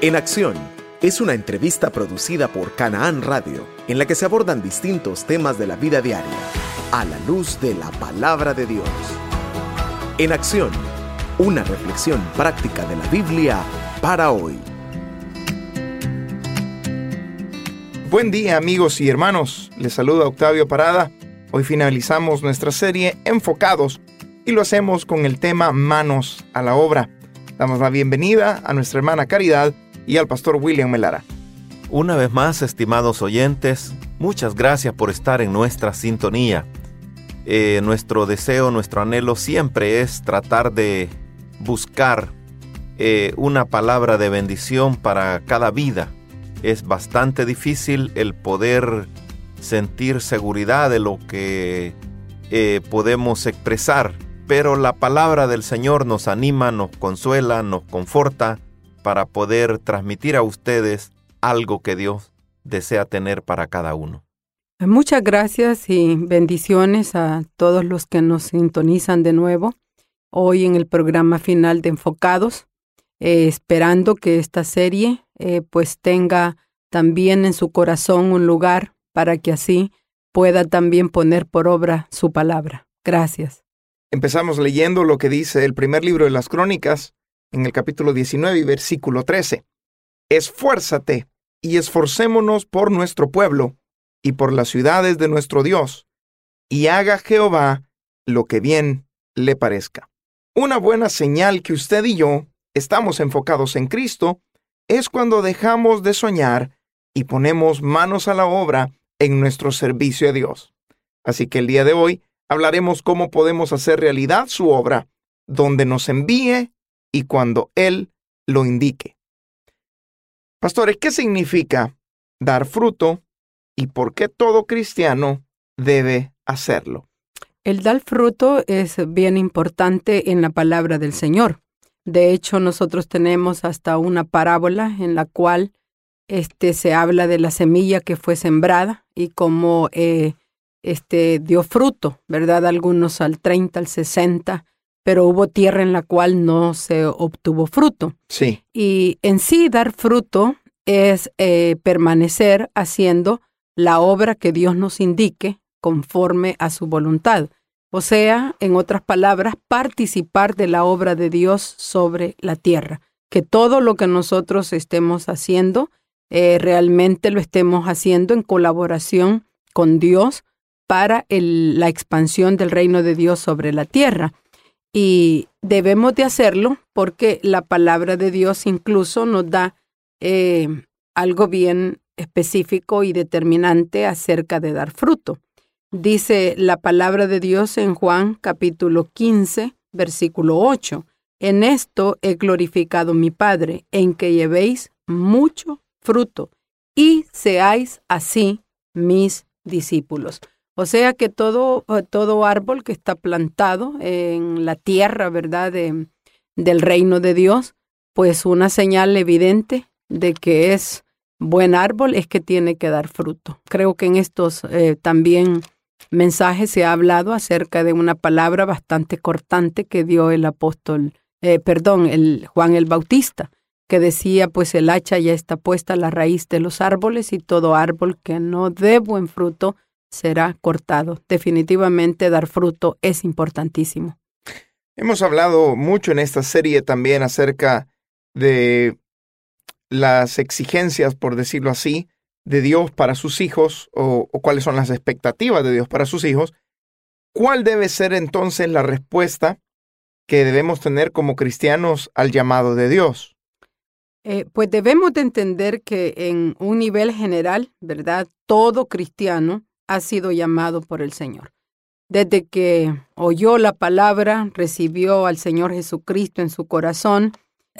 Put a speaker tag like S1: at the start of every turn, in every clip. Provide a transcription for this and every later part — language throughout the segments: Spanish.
S1: En Acción es una entrevista producida por Canaán Radio, en la que se abordan distintos temas de la vida diaria, a la luz de la palabra de Dios. En Acción, una reflexión práctica de la Biblia para hoy.
S2: Buen día amigos y hermanos, les saluda Octavio Parada. Hoy finalizamos nuestra serie Enfocados y lo hacemos con el tema Manos a la obra. Damos la bienvenida a nuestra hermana Caridad y al pastor William Melara.
S3: Una vez más, estimados oyentes, muchas gracias por estar en nuestra sintonía. Eh, nuestro deseo, nuestro anhelo siempre es tratar de buscar eh, una palabra de bendición para cada vida. Es bastante difícil el poder sentir seguridad de lo que eh, podemos expresar pero la palabra del Señor nos anima, nos consuela, nos conforta para poder transmitir a ustedes algo que Dios desea tener para cada uno.
S4: Muchas gracias y bendiciones a todos los que nos sintonizan de nuevo hoy en el programa final de Enfocados, eh, esperando que esta serie eh, pues tenga también en su corazón un lugar para que así pueda también poner por obra su palabra. Gracias.
S2: Empezamos leyendo lo que dice el primer libro de las Crónicas, en el capítulo 19 y versículo 13. Esfuérzate y esforcémonos por nuestro pueblo y por las ciudades de nuestro Dios, y haga Jehová lo que bien le parezca. Una buena señal que usted y yo estamos enfocados en Cristo es cuando dejamos de soñar y ponemos manos a la obra en nuestro servicio a Dios. Así que el día de hoy hablaremos cómo podemos hacer realidad su obra, donde nos envíe y cuando Él lo indique. Pastores, ¿qué significa dar fruto y por qué todo cristiano debe hacerlo?
S4: El dar fruto es bien importante en la palabra del Señor. De hecho, nosotros tenemos hasta una parábola en la cual este, se habla de la semilla que fue sembrada y cómo eh, este, dio fruto, ¿verdad? Algunos al 30, al 60, pero hubo tierra en la cual no se obtuvo fruto.
S2: Sí.
S4: Y en sí dar fruto es eh, permanecer haciendo la obra que Dios nos indique conforme a su voluntad. O sea, en otras palabras, participar de la obra de Dios sobre la tierra. Que todo lo que nosotros estemos haciendo, eh, realmente lo estemos haciendo en colaboración con Dios para la expansión del reino de Dios sobre la tierra. Y debemos de hacerlo porque la palabra de Dios incluso nos da eh, algo bien específico y determinante acerca de dar fruto. Dice la palabra de Dios en Juan capítulo 15, versículo 8. En esto he glorificado mi Padre, en que llevéis mucho fruto y seáis así mis discípulos. O sea que todo, eh, todo árbol que está plantado en la tierra, ¿verdad? De, del reino de Dios, pues una señal evidente de que es buen árbol es que tiene que dar fruto. Creo que en estos eh, también mensajes se ha hablado acerca de una palabra bastante cortante que dio el apóstol, eh, perdón, el Juan el Bautista, que decía, pues el hacha ya está puesta a la raíz de los árboles y todo árbol que no dé buen fruto será cortado. Definitivamente dar fruto es importantísimo.
S2: Hemos hablado mucho en esta serie también acerca de las exigencias, por decirlo así, de Dios para sus hijos o, cuáles son las expectativas de Dios para sus hijos. ¿Cuál debe ser entonces la respuesta que debemos tener como cristianos al llamado de Dios?
S4: Eh, pues debemos de entender que en un nivel general, ¿verdad? Todo cristiano ha sido llamado por el Señor. Desde que oyó la palabra, recibió al Señor Jesucristo en su corazón,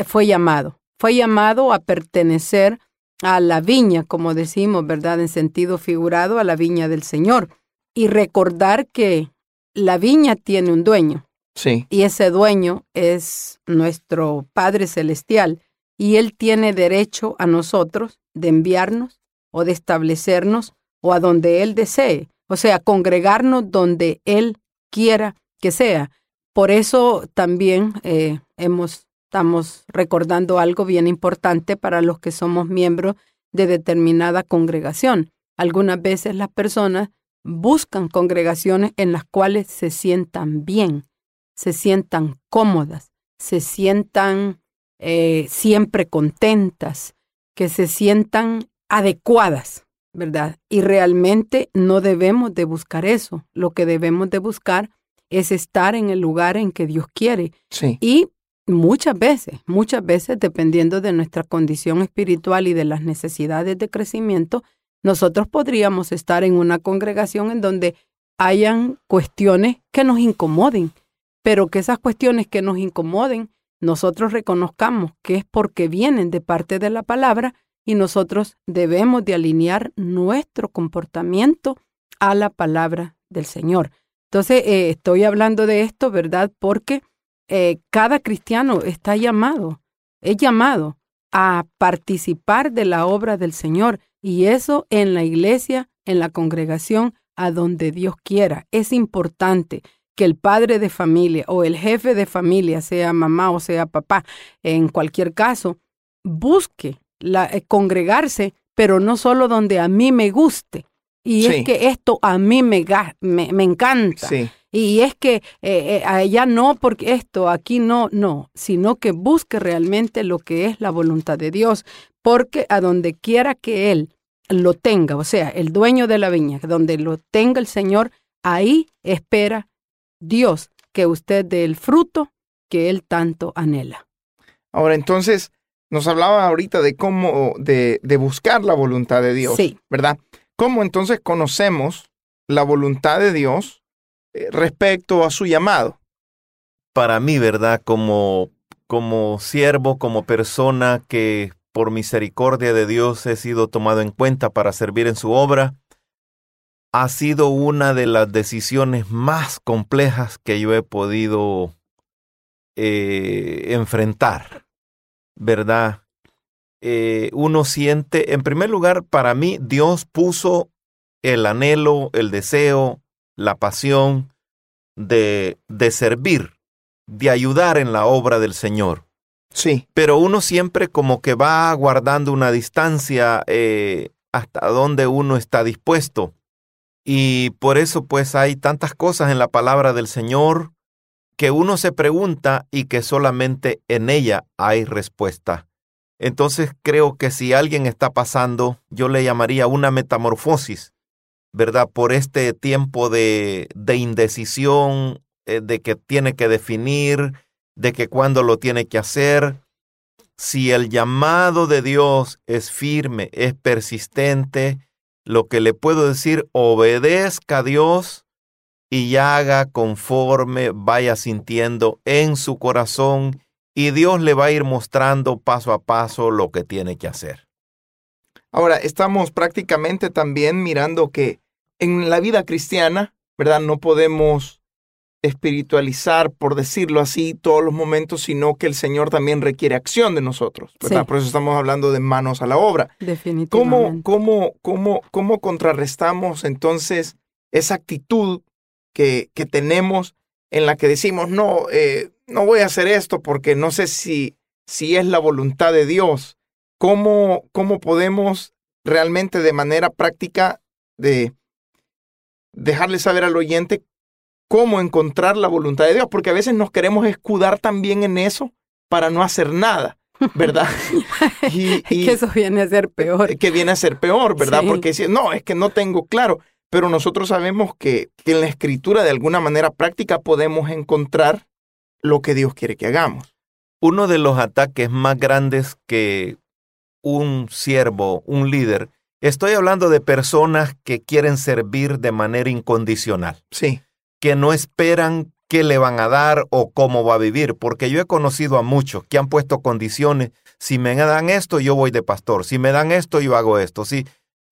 S4: fue llamado. Fue llamado a pertenecer a la viña, como decimos, ¿verdad? En sentido figurado, a la viña del Señor. Y recordar que la viña tiene un dueño.
S2: Sí.
S4: Y ese dueño es nuestro Padre Celestial. Y Él tiene derecho a nosotros de enviarnos o de establecernos o a donde Él desee, o sea, congregarnos donde Él quiera que sea. Por eso también eh, hemos estamos recordando algo bien importante para los que somos miembros de determinada congregación. Algunas veces las personas buscan congregaciones en las cuales se sientan bien, se sientan cómodas, se sientan eh, siempre contentas, que se sientan adecuadas, ¿verdad? Y realmente no debemos de buscar eso. Lo que debemos de buscar es estar en el lugar en que Dios quiere.
S2: Sí.
S4: Y muchas veces, muchas veces, dependiendo de nuestra condición espiritual y de las necesidades de crecimiento, nosotros podríamos estar en una congregación en donde hayan cuestiones que nos incomoden, pero que esas cuestiones que nos incomoden, nosotros reconozcamos que es porque vienen de parte de la palabra y nosotros debemos de alinear nuestro comportamiento a la palabra del Señor. Entonces, eh, estoy hablando de esto, ¿verdad? Porque eh, cada cristiano está llamado, es llamado a participar de la obra del Señor y eso en la iglesia, en la congregación, a donde Dios quiera. Es importante que el padre de familia o el jefe de familia, sea mamá o sea papá, en cualquier caso, busque la, eh, congregarse, pero no solo donde a mí me guste. Y
S2: Sí.
S4: es que esto a mí me, me, me encanta.
S2: Sí.
S4: Y es que eh, eh, allá no, porque esto, aquí no, no, sino que busque realmente lo que es la voluntad de Dios, porque a donde quiera que Él lo tenga, o sea, el dueño de la viña, donde lo tenga el Señor, ahí espera Dios que usted dé el fruto que Él tanto anhela.
S2: Ahora, entonces, nos hablaba ahorita de cómo, de, de buscar la voluntad de Dios,
S4: Sí.
S2: ¿verdad? ¿Cómo entonces conocemos la voluntad de Dios eh, respecto a su llamado?
S3: para mí, ¿verdad? Como, como siervo, como persona que por misericordia de Dios he sido tomado en cuenta para servir en su obra, ha sido una de las decisiones más complejas que yo he podido eh, enfrentar, ¿verdad? Eh, uno siente, en primer lugar, para mí Dios puso el anhelo, el deseo, la pasión de, de servir de ayudar en la obra del Señor.
S2: Sí,
S3: Pero uno siempre como que va guardando una distancia eh, hasta donde uno está dispuesto. Y por eso pues hay tantas cosas en la palabra del Señor que uno se pregunta y que solamente en ella hay respuesta. Entonces creo que si alguien está pasando, yo le llamaría una metamorfosis, ¿verdad? Por este tiempo de, de indecisión, eh, de que tiene que definir, de que cuándo lo tiene que hacer. Si el llamado de Dios es firme, es persistente, lo que le puedo decir, obedezca a Dios y haga conforme vaya sintiendo en su corazón y Dios le va a ir mostrando paso a paso lo que tiene que hacer.
S2: Ahora, estamos prácticamente también mirando que en la vida cristiana, ¿verdad? No podemos espiritualizar, por decirlo así, todos los momentos, sino que el Señor también requiere acción de nosotros, ¿verdad?
S4: Sí.
S2: Por eso estamos hablando de manos a la obra. ¿Cómo,
S4: Definitivamente.
S2: cómo, cómo, cómo contrarrestamos entonces esa actitud que, que tenemos en la que decimos, no, eh, no voy a hacer esto porque no sé si, si es la voluntad de Dios? ¿Cómo, cómo podemos realmente de manera práctica de dejarle saber al oyente cómo encontrar la voluntad de Dios? Porque a veces nos queremos escudar también en eso para no hacer nada, ¿verdad? y, y-
S4: que eso viene a ser peor.
S2: que viene a ser peor, ¿verdad?
S4: Sí.
S2: Porque si no, es que no tengo claro, pero nosotros sabemos que, que en la escritura de alguna manera práctica podemos encontrar lo que Dios quiere que hagamos.
S3: Uno de los ataques más grandes que un siervo, un líder, estoy hablando de personas que quieren servir de manera incondicional.
S2: Sí,
S3: que no esperan qué le van a dar o cómo va a vivir, porque yo he conocido a muchos que han puesto condiciones, si me dan esto, yo voy de pastor, si me dan esto, yo hago esto, sí,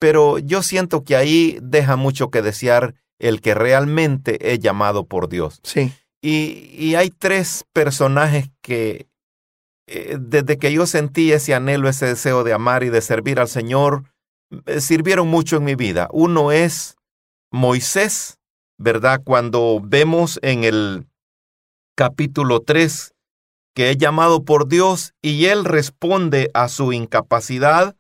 S3: pero yo siento que ahí deja mucho que desear el que realmente es llamado por Dios.
S2: sí,
S3: Y, y hay tres personajes que eh, desde que yo sentí ese anhelo, ese deseo de amar y de servir al Señor, eh, sirvieron mucho en mi vida. Uno es Moisés, ¿verdad? Cuando vemos en el capítulo 3 que es llamado por Dios y él responde a su incapacidad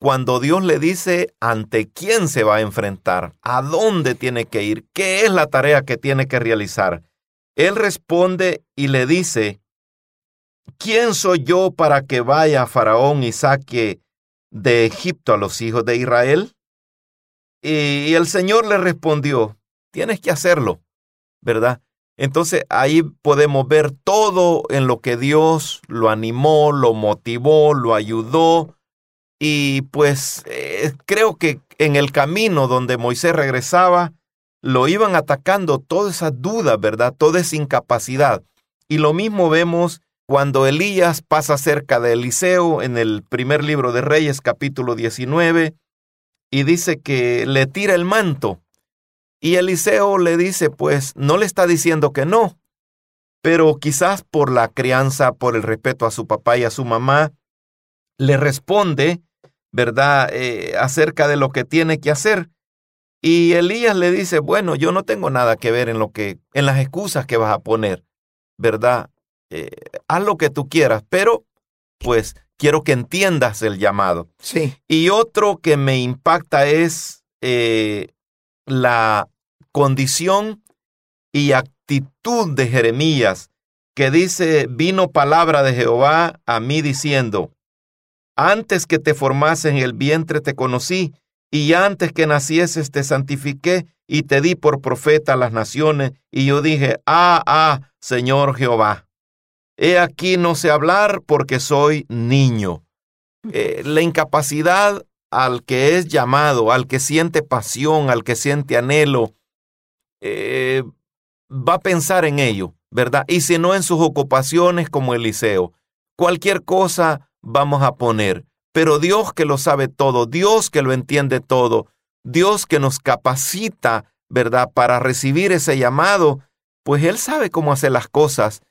S3: cuando Dios le dice ante quién se va a enfrentar, a dónde tiene que ir, qué es la tarea que tiene que realizar. Él responde y le dice, ¿quién soy yo para que vaya Faraón y saque de Egipto a los hijos de Israel? Y el Señor le respondió, tienes que hacerlo, ¿verdad? Entonces ahí podemos ver todo en lo que Dios lo animó, lo motivó, lo ayudó. Y pues eh, creo que en el camino donde Moisés regresaba, lo iban atacando todas esas dudas, ¿verdad? Toda esa incapacidad. Y lo mismo vemos cuando Elías pasa cerca de Eliseo en el primer libro de Reyes, capítulo 19, y dice que le tira el manto. Y Eliseo le dice, pues no le está diciendo que no, pero quizás por la crianza, por el respeto a su papá y a su mamá, le responde, ¿verdad?, eh, acerca de lo que tiene que hacer. Y Elías le dice, bueno, yo no tengo nada que ver en lo que, en las excusas que vas a poner, ¿verdad? Eh, haz lo que tú quieras, pero pues quiero que entiendas el llamado.
S2: Sí.
S3: Y otro que me impacta es eh, la condición y actitud de Jeremías, que dice, vino palabra de Jehová a mí diciendo, antes que te formase en el vientre te conocí, y antes que nacieses te santifiqué y te di por profeta a las naciones, y yo dije, ah, ah, Señor Jehová. He aquí no sé hablar porque soy niño. Eh, la incapacidad al que es llamado, al que siente pasión, al que siente anhelo, eh, va a pensar en ello, ¿verdad? Y si no en sus ocupaciones como Eliseo, cualquier cosa vamos a poner. Pero Dios que lo sabe todo, Dios que lo entiende todo, Dios que nos capacita, ¿verdad? Para recibir ese llamado, pues Él sabe cómo hacer las cosas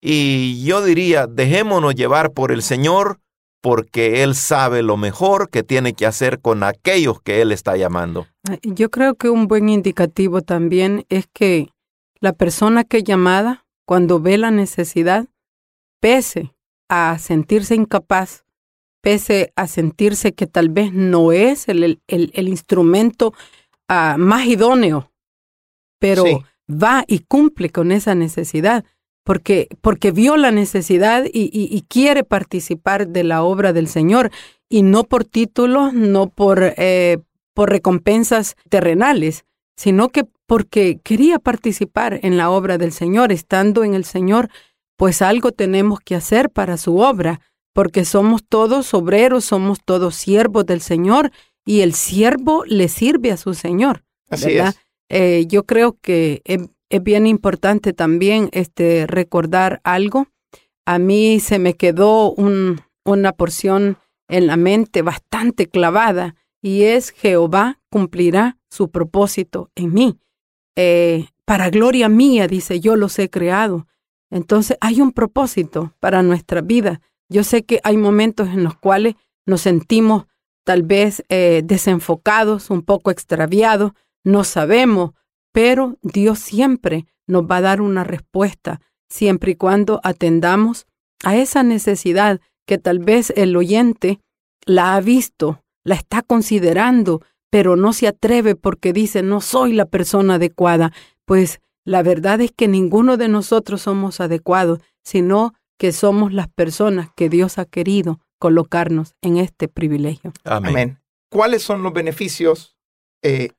S3: y yo diría, dejémonos llevar por el Señor porque Él sabe lo mejor que tiene que hacer con aquellos que Él está llamando.
S4: Yo creo que un buen indicativo también es que la persona que es llamada, cuando ve la necesidad, pese a sentirse incapaz, pese a sentirse que tal vez no es el, el, el instrumento uh, más idóneo, pero sí. va y cumple con esa necesidad porque, porque vio la necesidad y, y, y, quiere participar de la obra del Señor, y no por títulos, no por, eh, por recompensas terrenales, sino que porque quería participar en la obra del Señor, estando en el Señor, pues algo tenemos que hacer para su obra, porque somos todos obreros, somos todos siervos del Señor, y el siervo le sirve a su Señor.
S2: Así ¿verdad? es.
S4: Eh, yo creo que es bien importante también este, recordar algo. A mí se me quedó un, una porción en la mente bastante clavada y es Jehová cumplirá su propósito en mí. Eh, para gloria mía, dice, yo los he creado. Entonces hay un propósito para nuestra vida. Yo sé que hay momentos en los cuales nos sentimos tal vez eh, desenfocados, un poco extraviados, no sabemos pero Dios siempre nos va a dar una respuesta, siempre y cuando atendamos a esa necesidad que tal vez el oyente la ha visto, la está considerando, pero no se atreve porque dice, no soy la persona adecuada. Pues la verdad es que ninguno de nosotros somos adecuados, sino que somos las personas que Dios ha querido colocarnos en este privilegio.
S2: Amén. Amén. ¿Cuáles son los beneficios eh,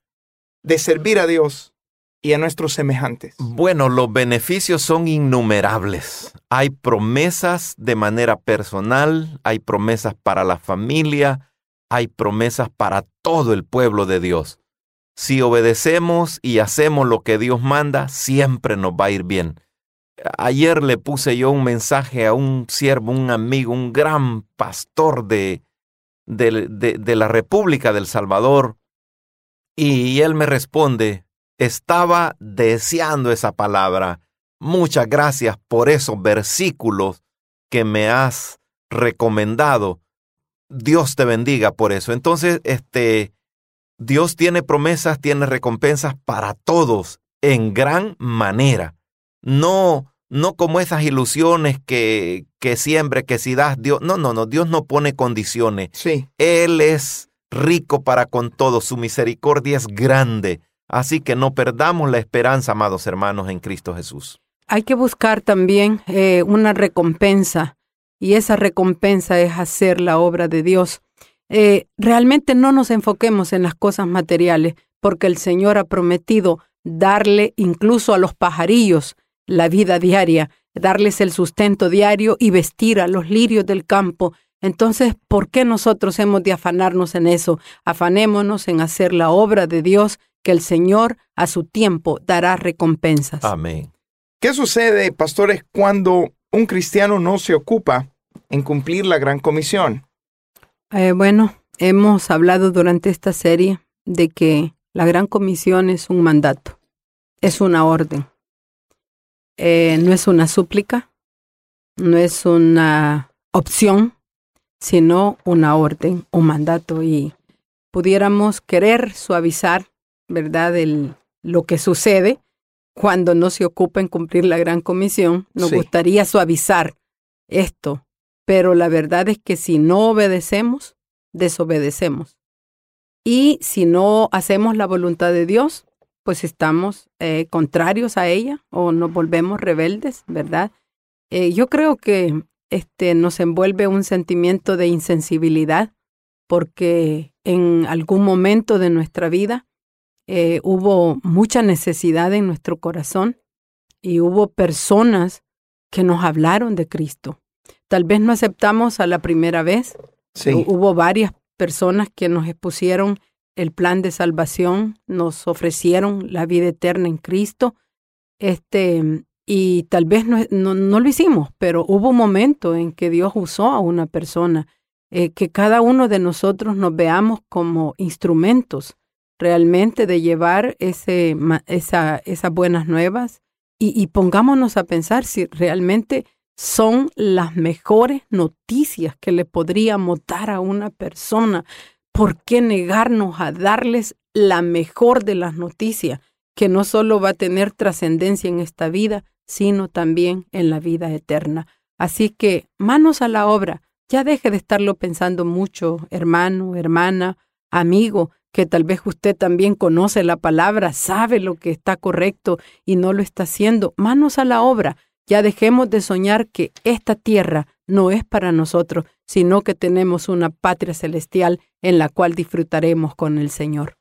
S2: de servir a Dios y a nuestros semejantes?
S3: Bueno, los beneficios son innumerables. Hay promesas de manera personal, hay promesas para la familia, hay promesas para todo el pueblo de Dios. Si obedecemos y hacemos lo que Dios manda, siempre nos va a ir bien. Ayer le puse yo un mensaje a un siervo, un amigo, un gran pastor de, de, de, de la República del Salvador, y él me responde, estaba deseando esa palabra. Muchas gracias por esos versículos que me has recomendado. Dios te bendiga por eso. Entonces, este, Dios tiene promesas, tiene recompensas para todos en gran manera. No no como esas ilusiones que, que siempre, que si das Dios. No, no, no, Dios no pone condiciones.
S2: Sí.
S3: Él es rico para con todo, su misericordia es grande. Así que no perdamos la esperanza, amados hermanos, en Cristo Jesús.
S4: Hay que buscar también eh, una recompensa y esa recompensa es hacer la obra de Dios. Eh, realmente no nos enfoquemos en las cosas materiales porque el Señor ha prometido darle incluso a los pajarillos la vida diaria, darles el sustento diario y vestir a los lirios del campo. Entonces, ¿por qué nosotros hemos de afanarnos en eso? Afanémonos en hacer la obra de Dios, que el Señor a su tiempo dará recompensas.
S3: Amén.
S2: ¿Qué sucede, pastores, cuando un cristiano no se ocupa en cumplir la gran comisión?
S4: Eh, bueno, hemos hablado durante esta serie de que la gran comisión es un mandato, es una orden. Eh, no es una súplica, no es una opción, sino una orden, un mandato. Y pudiéramos querer suavizar, ¿verdad?, el, lo que sucede cuando no se ocupa en cumplir la gran comisión. Nos
S2: Sí.
S4: gustaría suavizar esto, pero la verdad es que si no obedecemos, desobedecemos. Y si no hacemos la voluntad de Dios, pues estamos eh, contrarios a ella o nos volvemos rebeldes, ¿verdad? Eh, yo creo que este, nos envuelve un sentimiento de insensibilidad porque en algún momento de nuestra vida eh, hubo mucha necesidad en nuestro corazón y hubo personas que nos hablaron de Cristo. Tal vez no aceptamos a la primera vez,
S2: Sí.
S4: Hu- Hubo varias personas que nos expusieron el plan de salvación, nos ofrecieron la vida eterna en Cristo, este, y tal vez no, no, no lo hicimos, pero hubo un momento en que Dios usó a una persona, eh, que cada uno de nosotros nos veamos como instrumentos realmente de llevar ese, esa, esas buenas nuevas y, y pongámonos a pensar si realmente son las mejores noticias que le podríamos dar a una persona. ¿Por qué negarnos a darles la mejor de las noticias, que no solo va a tener trascendencia en esta vida, sino también en la vida eterna? Así que manos a la obra. Ya deje de estarlo pensando mucho, hermano, hermana, amigo, que tal vez usted también conoce la palabra, sabe lo que está correcto y no lo está haciendo. Manos a la obra. Ya dejemos de soñar que esta tierra no es para nosotros, sino que tenemos una patria celestial en la cual disfrutaremos con el Señor.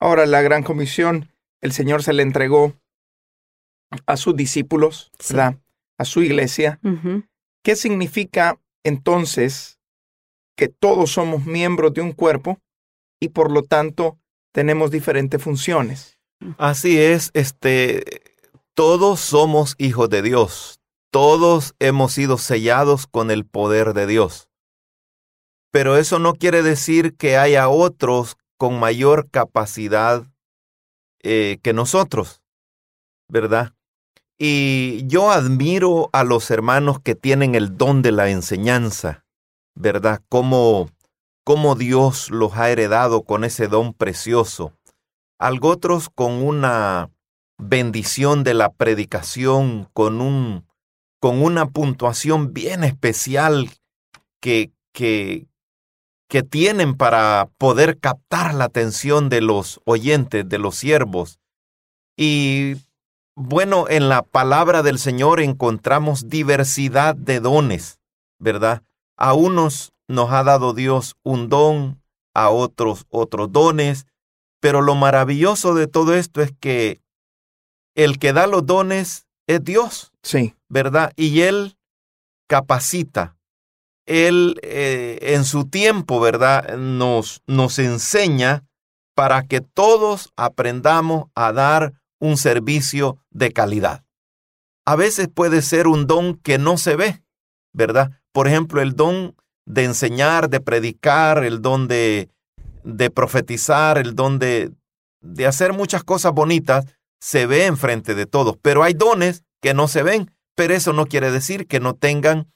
S2: Ahora, la gran comisión, el Señor se le entregó a sus discípulos,
S4: Sí.
S2: ¿verdad? A su iglesia. ¿Qué significa entonces que todos somos miembros de un cuerpo y por lo tanto tenemos diferentes funciones?
S3: Así es, este, todos somos hijos de Dios, todos hemos sido sellados con el poder de Dios. Pero eso no quiere decir que haya otros con mayor capacidad eh, que nosotros, ¿verdad? Y yo admiro a los hermanos que tienen el don de la enseñanza, ¿verdad? Cómo, cómo Dios los ha heredado con ese don precioso algo otros con una bendición de la predicación, con, un, con una puntuación bien especial que, que, que tienen para poder captar la atención de los oyentes, de los siervos. Y bueno, en la palabra del Señor encontramos diversidad de dones, ¿verdad? A unos nos ha dado Dios un don, a otros otros dones, pero lo maravilloso de todo esto es que el que da los dones es Dios,
S2: Sí,
S3: ¿verdad? Y Él capacita. Él eh, en su tiempo, ¿verdad? Nos, nos enseña para que todos aprendamos a dar un servicio de calidad. A veces puede ser un don que no se ve, ¿verdad? Por ejemplo, el don de enseñar, de predicar, el don de, de profetizar, el don de, de hacer muchas cosas bonitas, se ve enfrente de todos. Pero hay dones que no se ven, pero eso no quiere decir que no tengan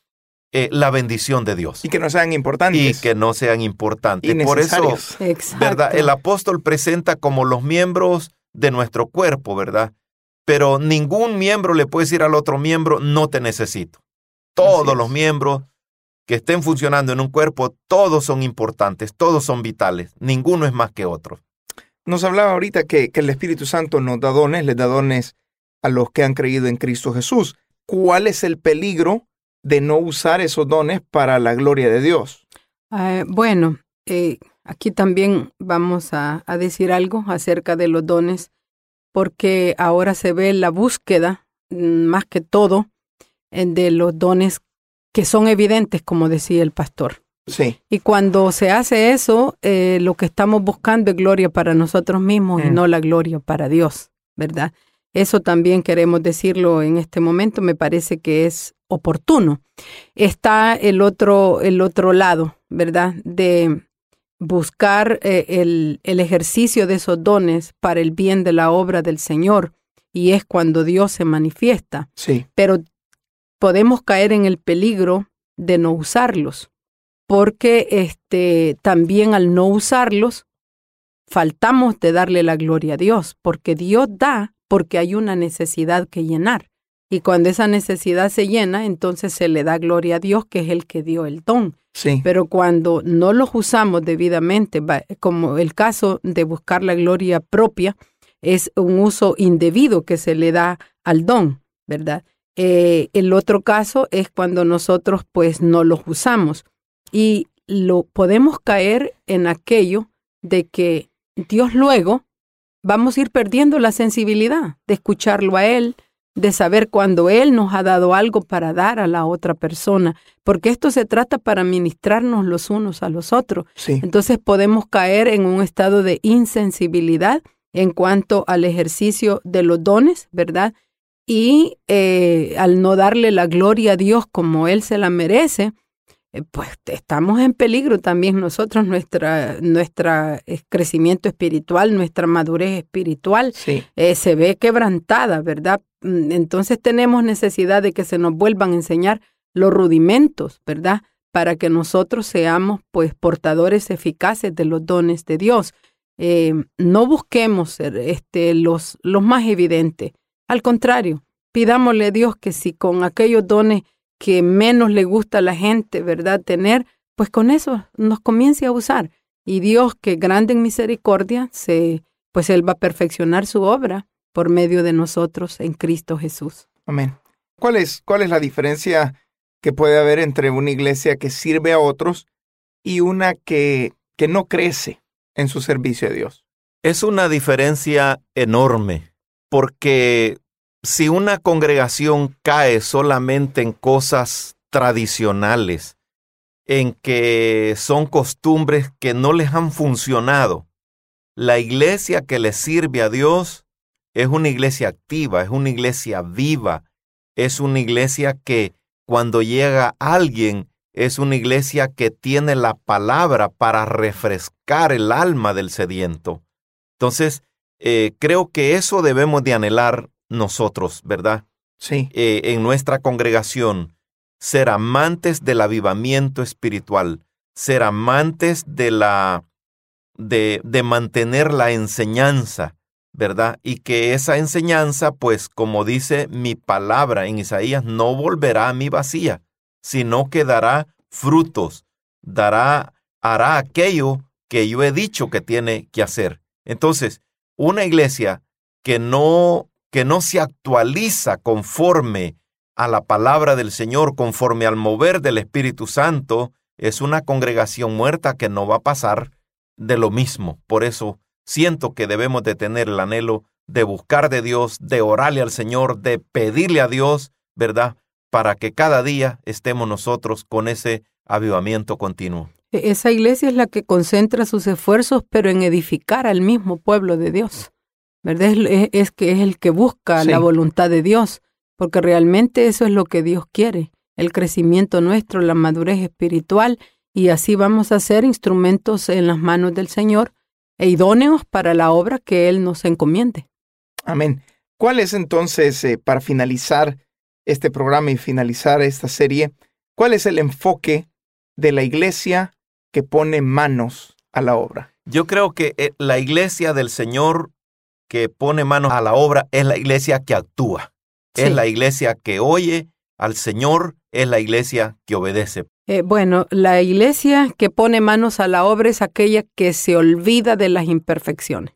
S3: eh, la bendición de Dios
S2: y que no sean
S3: y
S2: importantes.
S3: que no sean importantes.
S2: y
S3: Por eso,
S2: necesarios.
S4: Exacto.
S3: ¿verdad? El apóstol presenta como los miembros de nuestro cuerpo, ¿verdad? pero ningún miembro le puede decir al otro miembro, no te necesito. Todos los miembros que estén funcionando en un cuerpo, todos son importantes, todos son vitales, ninguno es más que otro.
S2: Nos hablaba ahorita que, el Espíritu Santo nos da dones, le da dones a los que han creído en Cristo Jesús. ¿Cuál es el peligro de no usar esos dones para la gloria de Dios?
S4: Uh, bueno, eh, aquí también vamos a, decir algo acerca de los dones, porque ahora se ve la búsqueda, mm, más que todo, de los dones que son evidentes, como decía el pastor.
S2: Sí.
S4: Y cuando se hace eso, eh, lo que estamos buscando es gloria para nosotros mismos mm. y no la gloria para Dios, ¿verdad? Eso también queremos decirlo en este momento, me parece que es oportuno. Está el otro, el otro lado, ¿verdad? De buscar eh, el, el ejercicio de esos dones para el bien de la obra del Señor, y es cuando Dios se manifiesta.
S2: Sí.
S4: Pero podemos caer en el peligro de no usarlos, porque este, también al no usarlos, faltamos de darle la gloria a Dios, porque Dios da porque hay una necesidad que llenar. Y cuando esa necesidad se llena, entonces se le da gloria a Dios, que es el que dio el don.
S2: Sí.
S4: Pero cuando no los usamos debidamente, como el caso de buscar la gloria propia, es un uso indebido que se le da al don, ¿verdad? Eh, el otro caso es cuando nosotros pues no los usamos y lo podemos caer en aquello de que Dios luego vamos a ir perdiendo la sensibilidad de escucharlo a Él, de saber cuando Él nos ha dado algo para dar a la otra persona, porque esto se trata para ministrarnos los unos a los otros.
S2: Sí.
S4: Entonces podemos caer en un estado de insensibilidad en cuanto al ejercicio de los dones, ¿verdad? Y eh, al no darle la gloria a Dios como Él se la merece, pues estamos en peligro también nosotros, nuestra, nuestra eh, crecimiento espiritual, nuestra madurez espiritual
S2: Sí.
S4: eh, se ve quebrantada, ¿verdad? Mm, Entonces tenemos necesidad de que se nos vuelvan a enseñar los rudimentos, ¿verdad? Para que nosotros seamos pues portadores eficaces de los dones de Dios. Eh, no busquemos ser este, los, los más evidentes. Al contrario, pidámosle a Dios que si con aquellos dones que menos le gusta a la gente, ¿verdad? Tener, pues con eso nos comience a usar. Y Dios, que grande en misericordia, se, pues Él va a perfeccionar su obra por medio de nosotros en Cristo Jesús.
S2: Amén. ¿Cuál es, ¿Cuál es la diferencia que puede haber entre una iglesia que sirve a otros y una que, que no crece en su servicio a Dios?
S3: Es una diferencia enorme, porque si una congregación cae solamente en cosas tradicionales, en que son costumbres que no les han funcionado, la iglesia que le sirve a Dios es una iglesia activa, es una iglesia viva, es una iglesia que cuando llega alguien, es una iglesia que tiene la palabra para refrescar el alma del sediento. Entonces, eh, creo que eso debemos de anhelar nosotros, ¿verdad?
S2: Sí.
S3: Eh, en nuestra congregación, ser amantes del avivamiento espiritual, ser amantes de la de, de mantener la enseñanza, ¿verdad? Y que esa enseñanza, pues como dice mi palabra en Isaías, no volverá a mí vacía, sino que dará frutos, dará, hará aquello que yo he dicho que tiene que hacer. Entonces, una iglesia que no, que no se actualiza conforme a la palabra del Señor, conforme al mover del Espíritu Santo, es una congregación muerta que no va a pasar de lo mismo. Por eso siento que debemos de tener el anhelo de buscar de Dios, de orarle al Señor, de pedirle a Dios, ¿verdad? Para que cada día estemos nosotros con ese avivamiento continuo.
S4: Esa iglesia es la que concentra sus esfuerzos, pero en edificar al mismo pueblo de Dios, ¿verdad? Es, es que es el que busca
S2: Sí.
S4: la voluntad de Dios, porque realmente eso es lo que Dios quiere, el crecimiento nuestro, la madurez espiritual, y así vamos a ser instrumentos en las manos del Señor e idóneos para la obra que Él nos encomiende.
S2: Amén. ¿Cuál es entonces, eh, para finalizar este programa y finalizar esta serie, cuál es el enfoque de la iglesia que pone manos a la obra?
S3: Yo creo que eh, la iglesia del Señor que pone manos a la obra es la iglesia que actúa. Es la iglesia que oye al Señor, es la iglesia que obedece.
S4: Eh, bueno, la iglesia que pone manos a la obra es aquella que se olvida de las imperfecciones.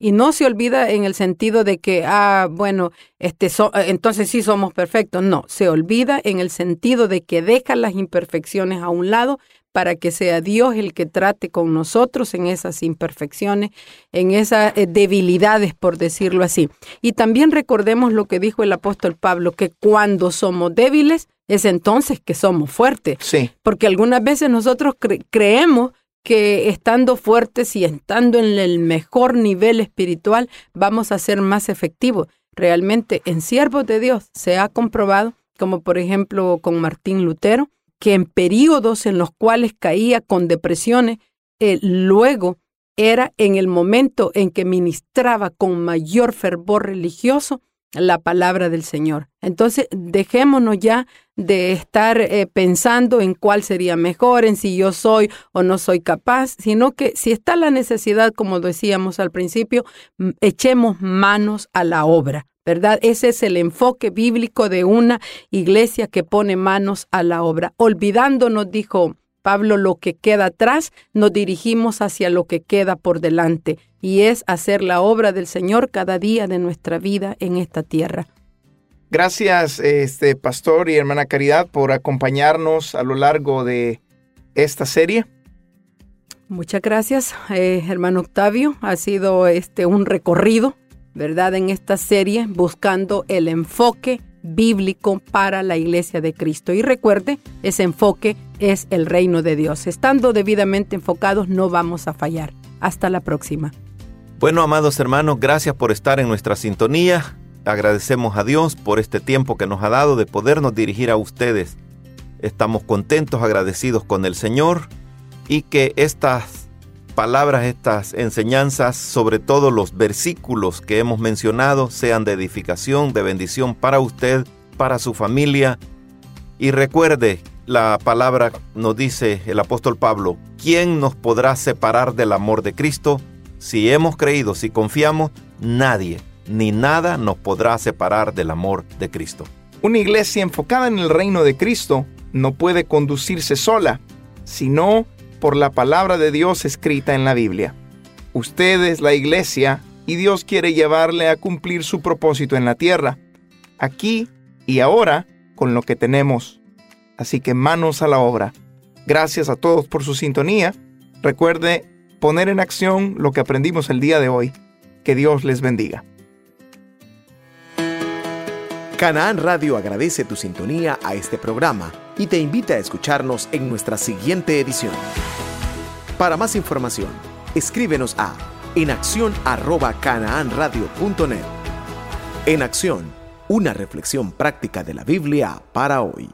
S4: Y no se olvida en el sentido de que, ah, bueno, este, so- eh, entonces sí somos perfectos. No, se olvida en el sentido de que deja las imperfecciones a un lado para que sea Dios el que trate con nosotros en esas imperfecciones, en esas eh, debilidades, por decirlo así. Y también recordemos lo que dijo el apóstol Pablo, que cuando somos débiles, es entonces que somos fuertes.
S2: Sí,
S4: Porque algunas veces nosotros cre- creemos que estando fuertes y estando en el mejor nivel espiritual vamos a ser más efectivos. Realmente en siervos de Dios se ha comprobado, como por ejemplo con Martín Lutero, que en periodos en los cuales caía con depresiones, eh, luego era en el momento en que ministraba con mayor fervor religioso la palabra del Señor. Entonces, dejémonos ya de estar eh, pensando en cuál sería mejor, en si yo soy o no soy capaz, sino que si está la necesidad, como decíamos al principio, m- echemos manos a la obra, ¿verdad? Ese es el enfoque bíblico de una iglesia que pone manos a la obra. Olvidándonos, dijo Pablo, lo que queda atrás, nos dirigimos hacia lo que queda por delante, y es hacer la obra del Señor cada día de nuestra vida en esta tierra.
S2: gracias este pastor y hermana Caridad por acompañarnos a lo largo de esta serie.
S4: Muchas gracias, eh, hermano Octavio. Ha sido este un recorrido, ¿verdad? En esta serie buscando el enfoque bíblico para la iglesia de Cristo. Y recuerde, ese enfoque es el reino de Dios. Estando debidamente enfocados, no vamos a fallar. Hasta la próxima.
S3: Bueno, amados hermanos, gracias por estar en nuestra sintonía. Agradecemos a Dios por este tiempo que nos ha dado de podernos dirigir a ustedes. Estamos contentos, agradecidos con el Señor y que estas palabras, estas enseñanzas, sobre todo los versículos que hemos mencionado, sean de edificación, de bendición para usted, para su familia. Y recuerde, la palabra nos dice el apóstol Pablo, ¿quién nos podrá separar del amor de Cristo? Si hemos creído, si confiamos, nadie ni nada nos podrá separar del amor de Cristo.
S2: Una iglesia enfocada en el reino de Cristo no puede conducirse sola, sino por la palabra de Dios escrita en la Biblia. Usted es la iglesia y Dios quiere llevarle a cumplir su propósito en la tierra, aquí y ahora con lo que tenemos. Así que manos a la obra. Gracias a todos por su sintonía. Recuerde poner en acción lo que aprendimos el día de hoy. Que Dios les bendiga.
S1: Canaán Radio agradece tu sintonía a este programa y te invita a escucharnos en nuestra siguiente edición. Para más información, escríbenos a enacción@canaanradio.net. En acción, una reflexión práctica de la Biblia para hoy.